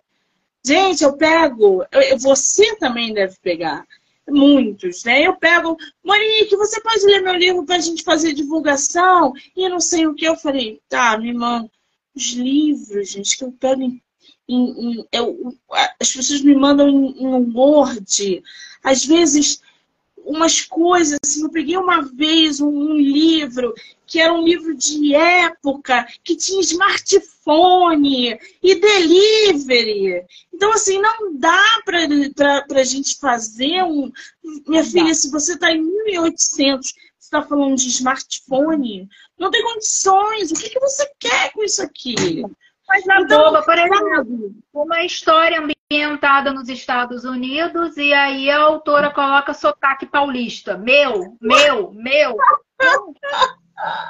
Gente, eu pego, eu- você também deve pegar, muitos, né? Eu pego, Monique, você pode ler meu livro para a gente fazer divulgação? E não sei o que. Eu falei, tá, me manda. Os livros, gente, que eu pego em. em- em- eu- as pessoas me mandam em, em um Word. Às vezes, umas coisas, assim, eu peguei uma vez um, um livro que era um livro de época, que tinha smartphone e delivery. Então, assim, não dá para a gente fazer um. Minha Não filha, se você está em 1800, você está falando de smartphone, não tem condições. O que, que você quer com isso aqui? Mas na Então, boba, por exemplo, uma história ambientada nos Estados Unidos e aí a autora coloca sotaque paulista. Meu, meu, meu.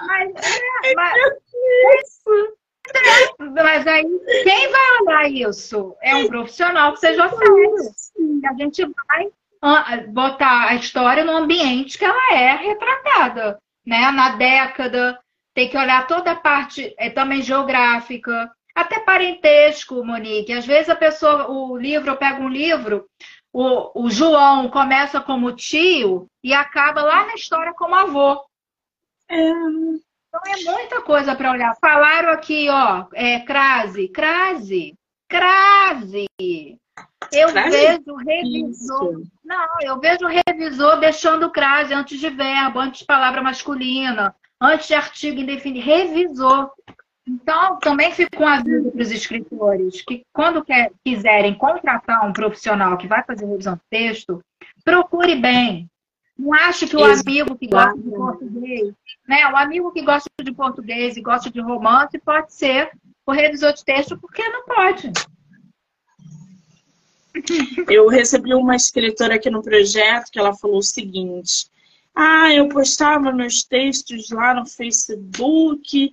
Mas, é, mas, mas aí, quem vai olhar isso? É um profissional que seja sério. A gente vai ah, botar a história no ambiente que ela é retratada. Né? Na década, tem que olhar toda a parte é, também geográfica, até parentesco, Monique. Às vezes a pessoa, o livro, eu pego um livro, o, o João começa como tio e acaba lá na história como avô. É. Então é muita coisa para olhar. Falaram aqui, ó, é, crase, crase, crase. Eu crase? vejo revisor. Isso. Não, eu vejo revisor deixando crase antes de verbo, antes de palavra masculina, antes de artigo indefinido. Revisor. Então, também fica um aviso para os escritores que, quando quer, quiserem contratar um profissional que vai fazer revisão de texto, procure bem. Não acho que o Exato. amigo que gosta de português, né? O amigo que gosta de português e gosta de romance pode ser o revisor de texto, porque não pode. Eu recebi uma escritora aqui no projeto que ela falou o seguinte: Ah, eu postava meus textos lá no Facebook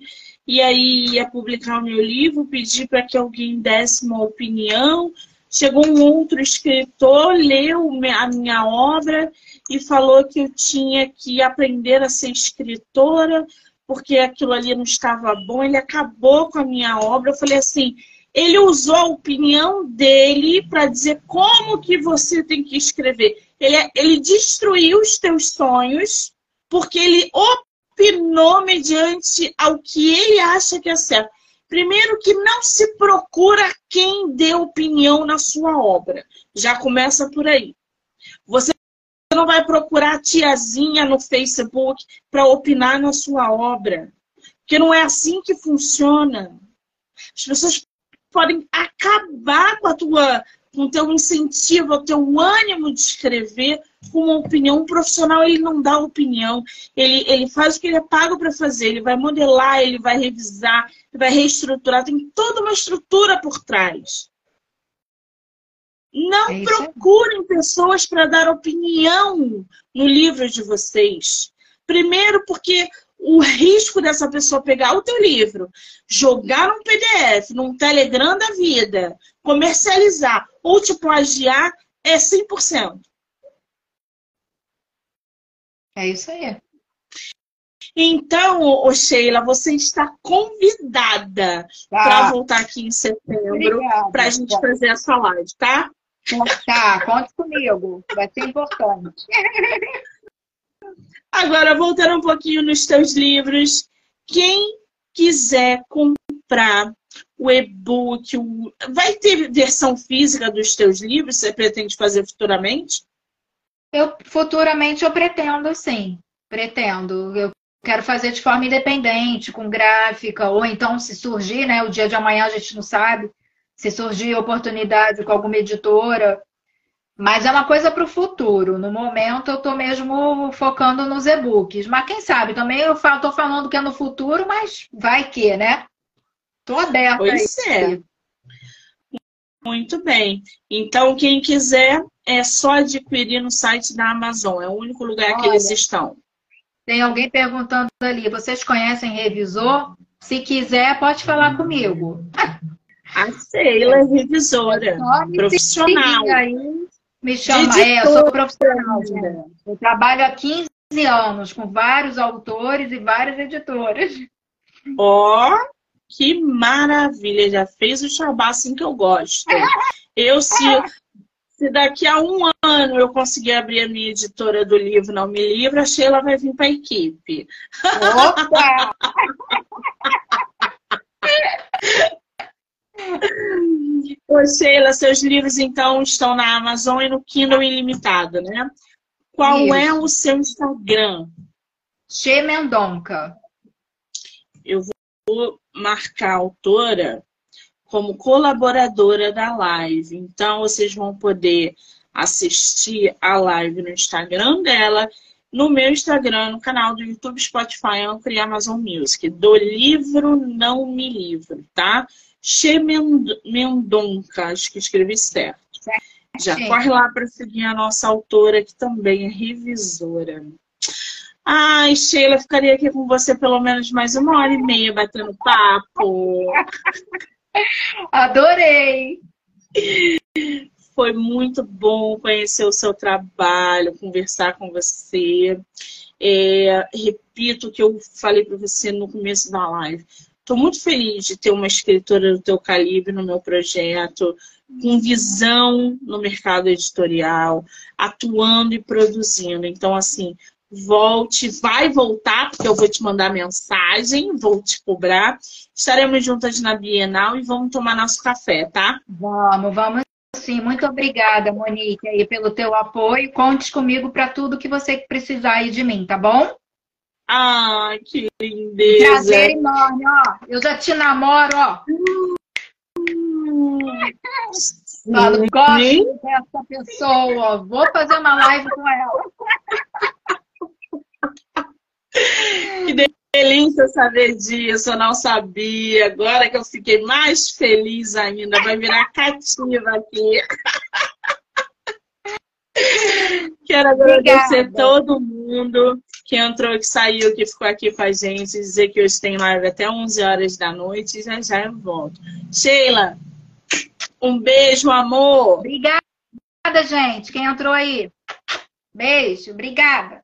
e aí ia publicar o meu livro, pedi para que alguém desse uma opinião. Chegou um outro escritor, leu a minha obra e falou que eu tinha que aprender a ser escritora, porque aquilo ali não estava bom. Ele acabou com a minha obra. Eu falei assim: ele usou a opinião dele para dizer como que você tem que escrever. Ele, ele destruiu os teus sonhos porque ele opinou mediante ao que ele acha que é certo. Primeiro que não se procura quem dê opinião na sua obra. Já começa por aí. Você não vai procurar a tiazinha no Facebook para opinar na sua obra. Porque não é assim que funciona. As pessoas podem acabar com a tua com o teu incentivo, o teu ânimo de escrever com uma opinião. Um profissional, ele não dá opinião. Ele, ele faz o que ele é pago para fazer. Ele vai modelar, ele vai revisar, ele vai reestruturar. Tem toda uma estrutura por trás. Não é procurem pessoas para dar opinião no livro de vocês. Primeiro, porque o risco dessa pessoa pegar o teu livro, jogar num PDF, num Telegram da vida, comercializar ou te plagiar é 100%. É isso aí. Então, ô Sheila, você está convidada tá. para voltar aqui em setembro para a gente fazer essa live, tá? Tá, conte comigo. Vai ser importante. Agora, voltando um pouquinho nos teus livros, quem quiser comprar o e-book, o... vai ter versão física dos teus livros? Você pretende fazer futuramente? Eu futuramente eu pretendo, sim. Pretendo. Eu quero fazer de forma independente, com gráfica, ou então se surgir, né? O dia de amanhã a gente não sabe. Se surgir oportunidade com alguma editora, mas é uma coisa para o futuro. No momento, eu estou mesmo focando nos e-books. Mas quem sabe, também eu estou falando que é no futuro, mas vai que, né? Estou aberta pois é. Muito bem. Então, quem quiser, é só adquirir no site da Amazon. É o único lugar Olha, que eles estão. Tem alguém perguntando ali, vocês conhecem revisor? Se quiser, pode falar comigo. A Sheila é revisora, profissional. Aí, me chama, é, eu sou profissional. Né? Eu trabalho há 15 anos com vários autores e várias editoras. Ó, oh, que maravilha! Já fez o chabá assim que eu gosto. Eu, se, se daqui a um ano eu conseguir abrir a minha editora do livro Não Me Livra, a Sheila vai vir para a equipe. Opa! Ô, Sheila, seus livros então estão na Amazon e no Kindle Ilimitado, né? Qual Isso. é o seu Instagram? Che Mendonca. Eu vou marcar a autora como colaboradora da live. Então, vocês vão poder assistir a live no Instagram dela, no meu Instagram, no canal do YouTube, Spotify, Anchor e Amazon Music. Do livro Não Me Livro, tá? Che Mendonca, acho que escrevi certo. Já corre lá para seguir a nossa autora, que também é revisora. Ai, Sheila, ficaria aqui com você pelo menos mais uma hora e meia batendo papo. Adorei! Foi muito bom conhecer o seu trabalho, conversar com você. É, repito o que eu falei para você no começo da live Estou muito feliz de ter uma escritora do teu calibre no meu projeto, com visão no mercado editorial, atuando e produzindo. Então, assim, volte, vai voltar, porque eu vou te mandar mensagem, vou te cobrar. Estaremos juntas na Bienal e vamos tomar nosso café, tá? Vamos, vamos sim. Muito obrigada, Monique, aí, pelo teu apoio. Conte comigo para tudo que você precisar aí de mim, tá bom? Ai, que lindeza. Prazer enorme, ó. Eu já te namoro, ó. Hum. Falo, gosto dessa pessoa. Vou fazer uma live com ela. Que delícia saber disso, eu não sabia. Agora que eu fiquei mais feliz ainda, vai virar cativa aqui. Quero agradecer Obrigada. todo mundo que entrou, que saiu, que ficou aqui com a gente, dizer que hoje tem live até 11 horas da noite e já já eu volto. Sheila, um beijo, amor. Obrigada, gente. Quem entrou aí? Beijo, obrigada.